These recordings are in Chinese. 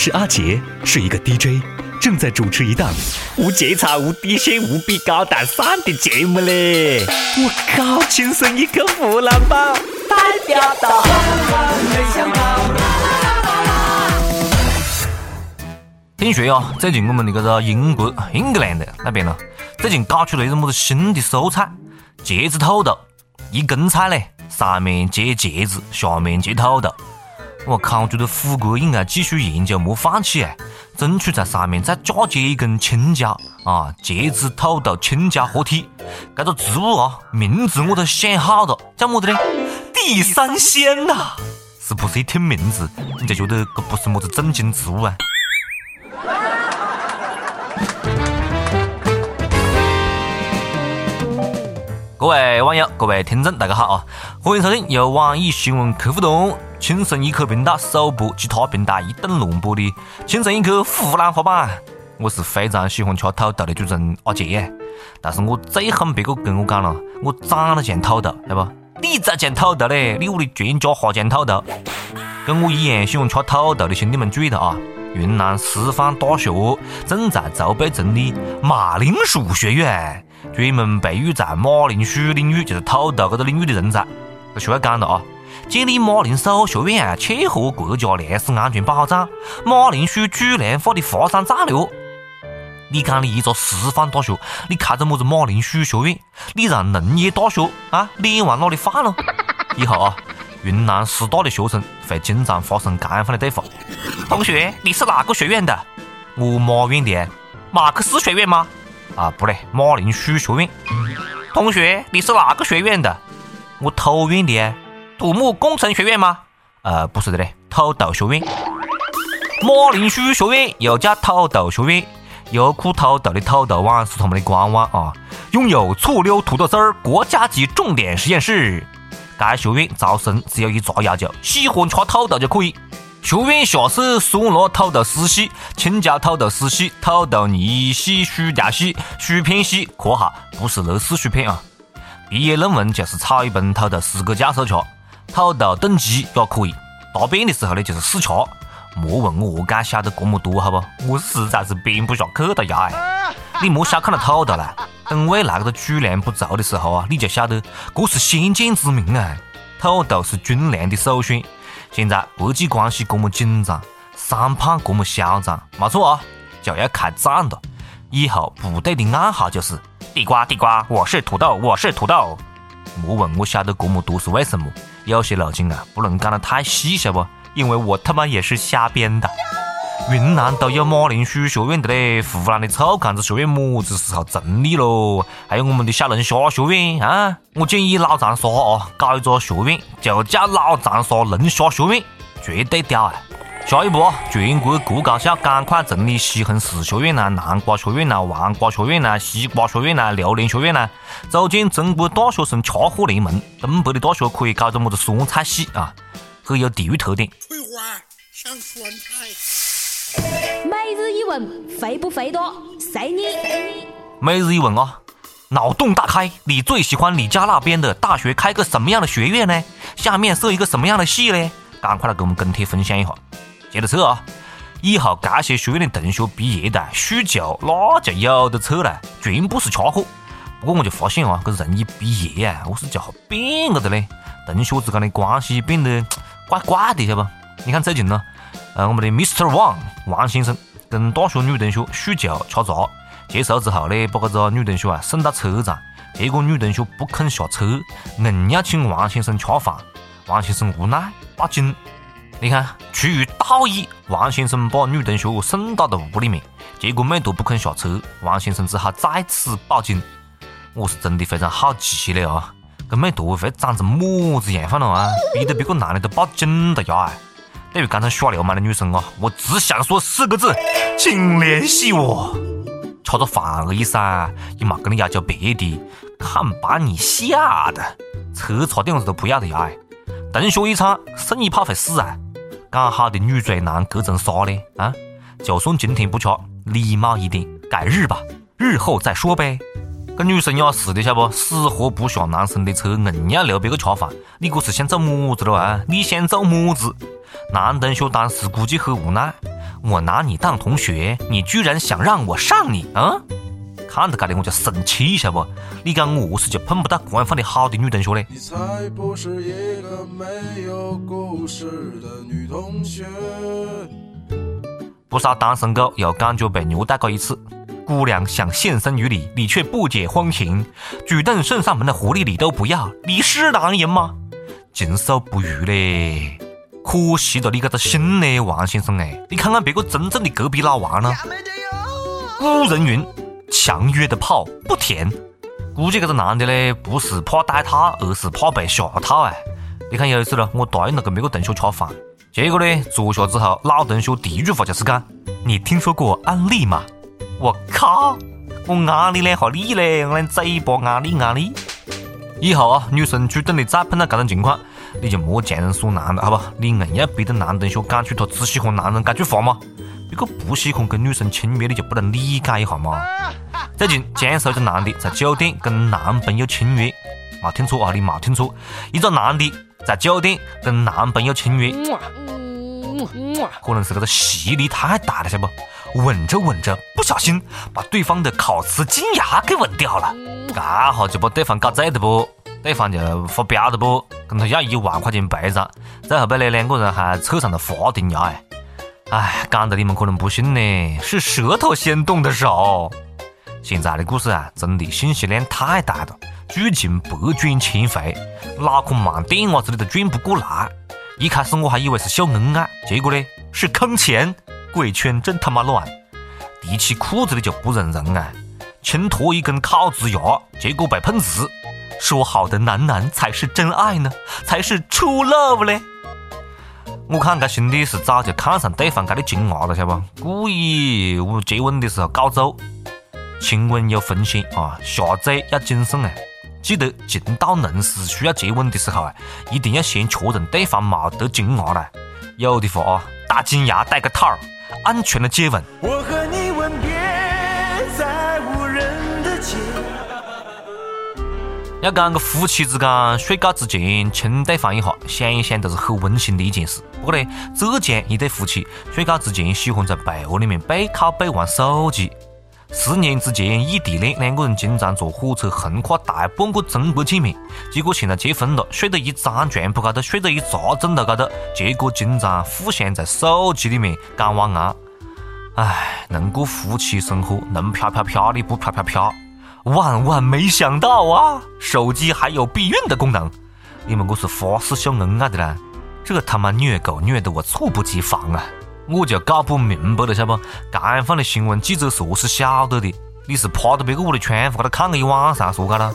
是阿杰，是一个 DJ，正在主持一档无节操、无底线、无比高大上的节目嘞！我靠，亲生一个湖南宝，代表到。听说啊，最近我们的这个英国英格兰的那边呢，最近搞出了一种么子新的蔬菜——茄子土豆，一根菜嘞，上面接茄子，下面接土豆。我靠！我觉得虎哥应该继续研究，莫放弃，争取在上面再嫁接一根青椒啊！茄子土豆青椒合体，这个植物啊，名字我都想好了，叫么子呢？地三鲜呐！是不是一听名字你就觉得这不是么子正经植物啊？各位网友，各位听众，大家好啊！欢迎收听由网易新闻客户端。轻松一刻频道首播，其他平台一顿乱播的《轻松一刻湖南话版》。我是非常喜欢吃土豆的主持人阿杰，但是我最恨别个跟我讲了，我长得像土豆，对不？你才像土豆嘞！你屋里全家花像土豆。跟我一样喜欢吃土豆的兄弟们注意了啊！云南师范大学正在筹备成立马铃薯学院，专门培育在马铃薯领域，就是土豆这个领域的人才。这学校讲了啊！建立马铃薯学院啊，切合国家粮食安全保障、马铃薯主粮化的发展战略。你讲你一个师范大学，你开个么子马铃薯学院？你让农业大学啊脸往哪里放了？以后啊，云南师大的学生会经常发生这样的对话：同学，你是哪个学院的？我马院的。马克思学院吗？啊，不对，马铃薯学院。同学，你是哪个学院的？我土院的。土木工程学院吗？呃，不是的嘞，土豆学院。马铃薯学院又叫土豆学院，优酷土豆的土豆网是他们的官网啊。拥有醋溜土豆丝儿国家级重点实验室。该学院招生只有一个要求：喜欢吃土豆就可以。学院下设酸辣土豆丝系、青椒土豆丝系、土豆泥系、薯条系、薯片系（括号不是乐事薯片啊）。毕业论文就是炒一盆土豆丝给教授吃。土豆炖鸡也可以，答辩的时候呢就是试吃。莫问我何解晓得这么多，好不？我实在是编不下去了呀！你莫小看了土豆啦，等未来这个主粮不足的时候啊，你就晓得这是先见之明啊！土豆是军粮的首选。现在国际关系这么紧张，三胖这么嚣张，没错啊，就要开战了。以后部队的暗号就是地瓜地瓜，我是土豆，我是土豆。莫问我晓得这么多是为什么。有些路径啊，不能讲得太细，晓不？因为我他妈也是瞎编的。云南都有马铃薯学院的嘞，湖南的臭干子学院么子时候成立喽？还有我们的小龙虾学院啊！我建议老长沙啊，搞一个学院，就叫老长沙龙虾学院，绝对屌啊！下一步啊，全国各高校赶快成立西红柿学院呐、南瓜学院呐、黄瓜学院呐、西瓜学院呐、榴莲学院呐，组建中国大学生吃货联盟。东北的大学可以搞个么子酸菜系啊，很有地域特点。翠花像酸菜。每日一问，肥不肥多？随你。每日一问啊，脑洞大开，你最喜欢你家那边的大学开个什么样的学院呢？下面设一个什么样的系呢？赶快来给我们跟帖分享一下。接着测啊！以后这些学院的同学毕业的酗酒，那就有的测了，全部是吃货。不过我就发现啊，这人一毕业啊，我是就变个的嘞，同学之间的关系变得怪怪的，晓得不？你看最近呢，呃，我们的 Mr. Wang 王先生跟大学女同学酗酒吃茶，结束之后呢，把这个女同学啊送到车站，结果女同学不肯下车，硬要请王先生吃饭，王先生无奈报警。你看，出于好意，王先生把女同学送到了屋里面，结果妹坨不肯下车，王先生只好再次报警。我是真的非常好奇了啊，这妹坨会长成么子样范了啊？逼得别个男的都报警了呀！对于刚才耍流氓的女生啊，我只想说四个字，请联系我。吃个饭而已噻，也没跟你要求别的，看把你吓的，车差点子都不要的呀！同学一场，送一炮会死啊！讲好的女追男隔层纱呢？啊，就算今天不吃，礼貌一点，改日吧，日后再说呗。这女生也是的，晓不？死活不下男生的车，硬要留别个吃饭，你这是想做么子了啊？你想做么子？男同学当时估计很无奈，我拿你当同学，你居然想让我上你啊！看到这里我就生气，晓得不？你讲我何是就碰不到这样放的好的女同学嘞？你才不是一个没有故事的女同学。不少单身狗又感觉被虐待过一次。姑娘想献身于你，你却不解风情，主动送上门的狐狸你都不要，你是男人吗？禽兽不如嘞！可惜了你这个心嘞，王先生哎！你看看别个真正的隔壁老王呢？古人云：强约的炮不甜。估计这个男的嘞，不是怕带套，而是怕被下套哎！你看有一次呢，我答应了跟别个同学吃饭，结果呢，坐下之后，老同学第一句话就是讲：“你听说过安利吗？”我靠！我安利两下你嘞，我嘴巴安利安利。以后啊，女生主动的再碰到这种情况，你就莫强人所难了，好不？你硬要逼着男同学讲出他只喜欢男人这句话吗？别个不喜欢跟女生亲密，你就不能理解一下吗？最近，江苏一个男的在酒店跟男朋友亲热，没听错啊，你没听错，一个男的在酒店跟男朋友亲热，可能是这个吸力太大了，晓不？吻着吻着，不小心把对方的烤瓷金牙给吻掉了，刚好就把对方搞醉的不？对方就发飙的不？跟他要一万块钱赔偿，最后被那两个人还扯上了法庭呀！哎，哎，讲的你们可能不信呢，是舌头先动的手。现在的故事啊，真的信息量太大了，剧情百转千回，脑壳慢电伢子的都转不过来。一开始我还以为是秀恩爱，结果呢是坑钱。鬼圈真他妈乱，提起裤子的就不认人啊！轻脱一根烤瓷牙，结果被碰瓷。说好的男男才是真爱呢，才是 true love 嘞！我看这兄弟是早就看上对方这的金娃了，晓得不？故意我接吻的时候搞走。亲吻有风险啊，下嘴要谨慎啊！记得情到浓时需要接吻的时候啊，一定要先确认对方没得金娃了。有的话啊，打金牙带个套。安全的接吻。我和你要讲个夫妻之间睡觉之前亲对方一下，想一想都是很温馨的一件事。不过呢，浙江一对夫妻睡觉之前喜欢在被窝里面背靠背玩手机。十年之前异地恋，两个人经常坐火车横跨大半个中国见面。结果现在结婚了，睡在一张床铺高头，睡在一个枕头高头，结果经常互相在手机里面讲晚安。唉，能过夫妻生活，能飘飘飘的不飘飘飘。万万没想到啊，手机还有避孕的功能。你们我是发誓秀恩爱的啦，这他妈虐狗虐得我猝不及防啊！我就搞不明白了，晓不？这样放的新闻记者是何是晓得的？你是趴到别个屋里窗户高头看个一晚上，说干了？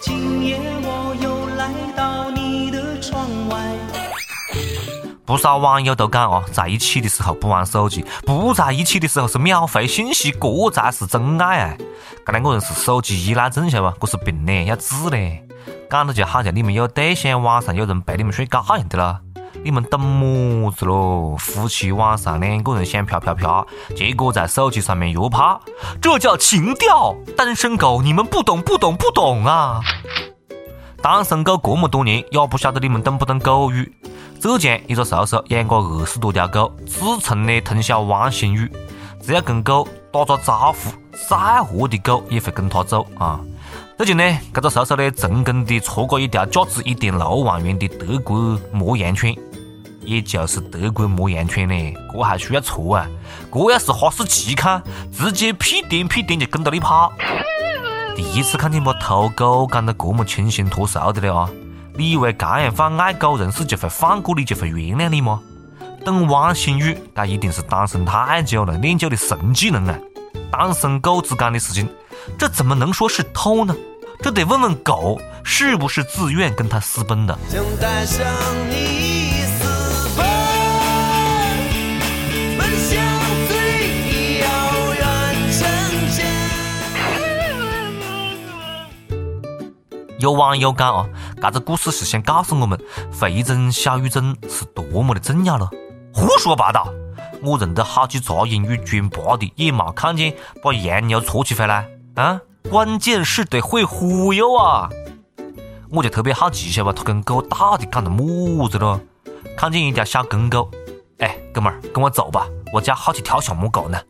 今夜不少网友都讲哦，在一起的时候不玩手机，不在一起的时候是秒回信息，这才是真爱啊！这两个人是手机依赖症，晓得不？这是病呢，要治嘞。讲的就好像你们有对象，晚上有人陪你们睡觉一样的了。你们懂么子咯？夫妻晚上两个人想飘飘飘，结果在手机上面约炮，这叫情调。单身狗，你们不懂不懂不懂啊！单身狗这么多年，也不晓得你们懂不懂狗语。浙江一个叔叔养过二十多条狗，自称的通晓汪星语，只要跟狗打个招呼，再饿的狗也会跟他走啊。最近呢，这个叔叔呢成功的撮过一条价值一点六万元的德国牧羊犬。也就是德国牧羊犬呢，这还需要撮啊！这要是哈士奇看，直接屁颠屁颠就跟到你跑。第一次看见把偷狗讲得这么清新脱俗的了啊！你以为这样放爱狗人士就会放过你，就会原谅你吗？等汪星语，这一定是单身太久了练就的神技能啊！单身狗之间的事情，这怎么能说是偷呢？这得问问狗是不是自愿跟他私奔的。请带上你有网友讲啊，这个故事是想告诉我们，回诊小语种是多么的重要了。胡说八道！我认得好几茬英语专八的，也没看见把洋牛撮起回来啊！关键是得会忽悠啊！我就特别好奇，晓得不？他跟狗到底讲的么子咯？看见一条小公狗，哎，哥们儿，跟我走吧，我家好去跳项目狗呢。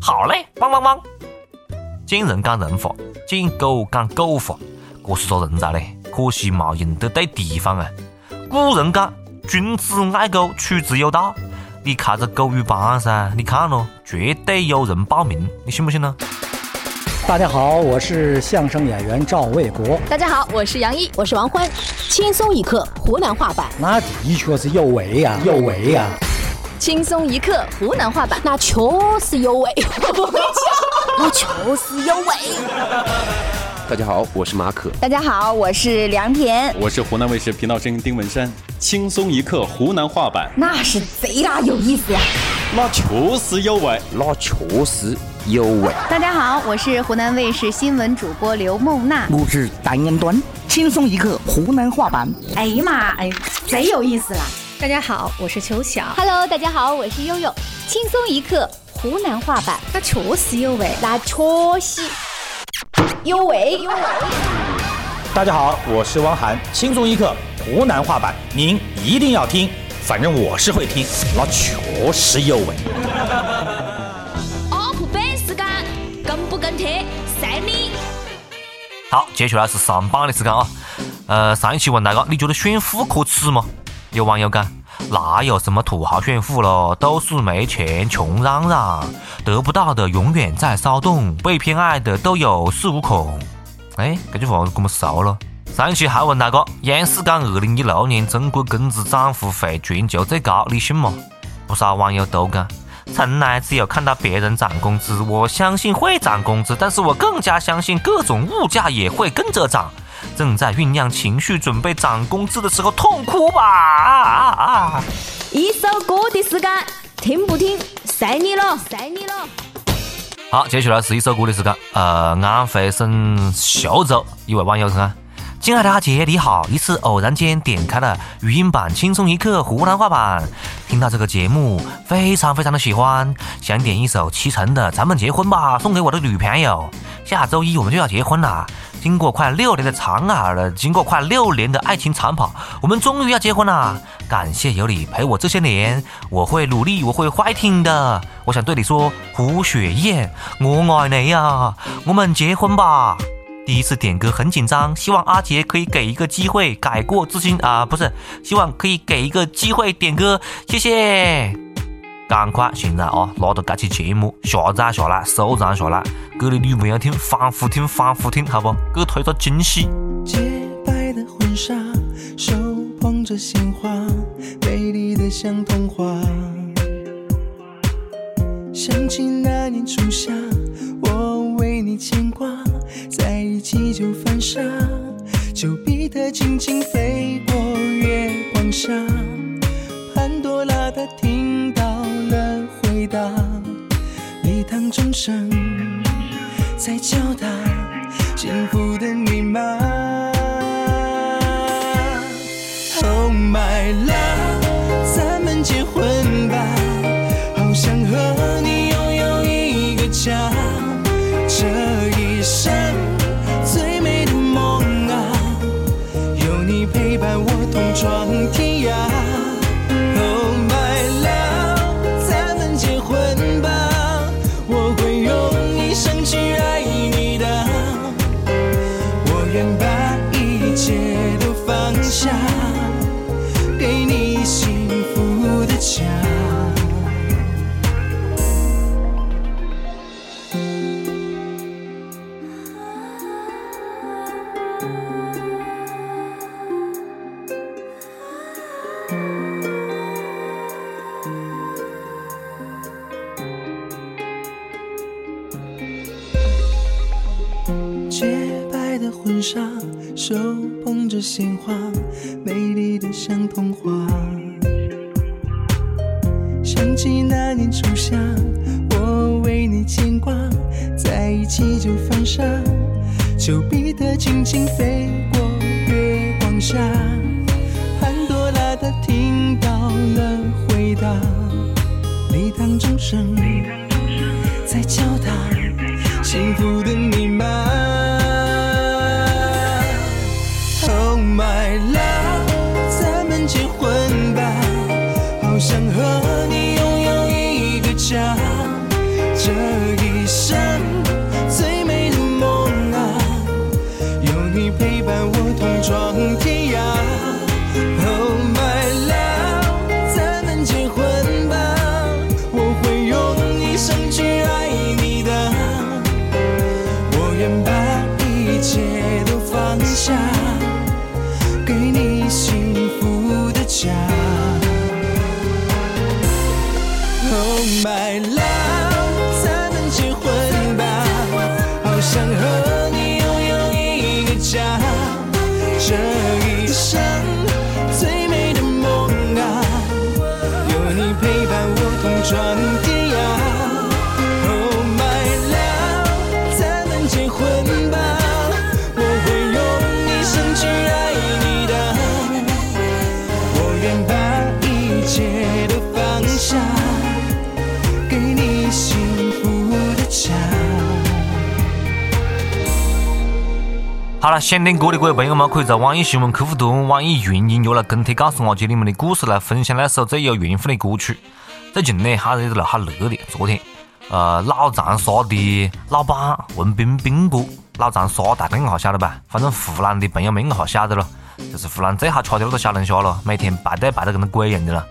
好嘞，汪汪汪！见人讲人话，见狗讲狗话，这是做人才嘞，可惜没用得对地方啊。古人讲君子爱狗，取之有道。你开个狗语班噻，你看咯，绝对有人报名，你信不信呢？大家好，我是相声演员赵卫国。大家好，我是杨毅，我是王欢，轻松一刻湖南话版，那的确是有为呀，有为呀。轻松一刻湖南话版，那确实有为，那确实有为。大家好，我是马可。大家好，我是梁田。我是湖南卫视频道声音丁文山。轻松一刻湖南话版，那是贼拉有意思呀！那确实有味，那确实有味。大家好，我是湖南卫视新闻主播刘梦娜。我是单元端，轻松一刻湖南话版。哎呀妈，哎，贼有意思了！大家好，我是秋晓。Hello，大家好，我是悠悠。轻松一刻湖南话版，那确实有味，那确实有为，有为。大家好，我是汪涵。轻松一刻湖南话版，您一定要听，反正我是会听，那确实有为。本时间，跟不跟贴，随你。好，接下来是上榜的时间啊。呃，上一期问大家，你觉得炫富可耻吗？有网友讲，哪有什么土豪炫富了，都是没钱穷嚷嚷，得不到的永远在骚动，被偏爱的都有恃无恐。哎，这句话我么熟了。上一期还问大哥，央视讲二零一六年中国工资涨幅会全球最高，你信吗？不少网友都讲，从来只有看到别人涨工资，我相信会涨工资，但是我更加相信各种物价也会跟着涨。正在酝酿情绪，准备涨工资的时候，痛哭吧！啊啊！一首歌的时间，听不听，随你了，随你了。好，接下来是一首歌的时间。呃，安徽省宿州一位网友说：“亲爱的阿杰，你好！一次偶然间点开了语音版《轻松一刻》湖南话版，听到这个节目，非常非常的喜欢，想点一首齐晨的《咱们结婚吧》，送给我的女朋友。下周一我们就要结婚了。”经过快六年的长啊了，经过快六年的爱情长跑，我们终于要结婚了。感谢有你陪我这些年，我会努力，我会 fighting 的。我想对你说，胡雪燕，我爱你呀，我们结婚吧。第一次点歌很紧张，希望阿杰可以给一个机会改过自新啊，不是，希望可以给一个机会点歌，谢谢。赶快现在啊，拿着这期节目下载下来，收藏下来，给你女朋友听，反复听，反复听，好不？给推个惊喜。洁白的婚纱，手捧着鲜花，美丽的像童话。想起那年初夏，我为你牵挂，在一起就犯傻，丘比特轻轻飞过月光下，声在敲打幸福的密码。Oh my love，咱们结婚吧，好想和你拥有一个家，这一生最美的梦啊，有你陪伴我同闯记那年初夏，我为你牵挂，在一起就犯傻。丘比特轻轻飞过月光下，这好了，想听歌的各位朋友们，可以在网易新闻客户端、网易云音乐来跟帖告诉我姐你们的故事，来分享那首最有缘分的歌曲。最近呢，哈热的了，哈热的。昨天，呃，老长沙的老板文彬彬哥，老长沙大家应该晓得吧？反正湖南的朋友们应该还晓得了，就是湖南最好吃的那个小龙虾了，每天排队排得跟那鬼一样的了。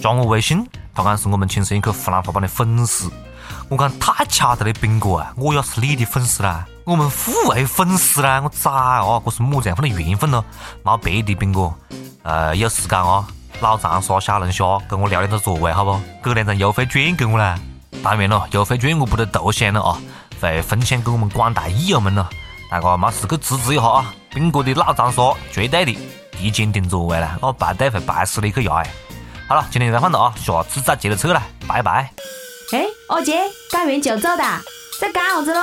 加我微信，他讲是我们轻声一刻湖南话版的粉丝。我讲太巧了嘞，斌哥啊，我要是你的粉丝啦，我们互为粉丝啦，我咋啊？这是么子样份的缘分咯？冇别的，彬哥，呃，有时间啊，老长沙小龙虾跟我聊两个座位好不？给两张优惠券给我啦。当然了，优惠券我不得独享了啊，会分享给我们广大益友们了。大家没事去支持一下啊！彬哥的老长沙绝对的提前订座位啦，我排队会排死你去牙哎！好了，今天就到这了啊，下次再接着扯啦，拜拜。哎，二姐，干完就走的，在干啥子喽？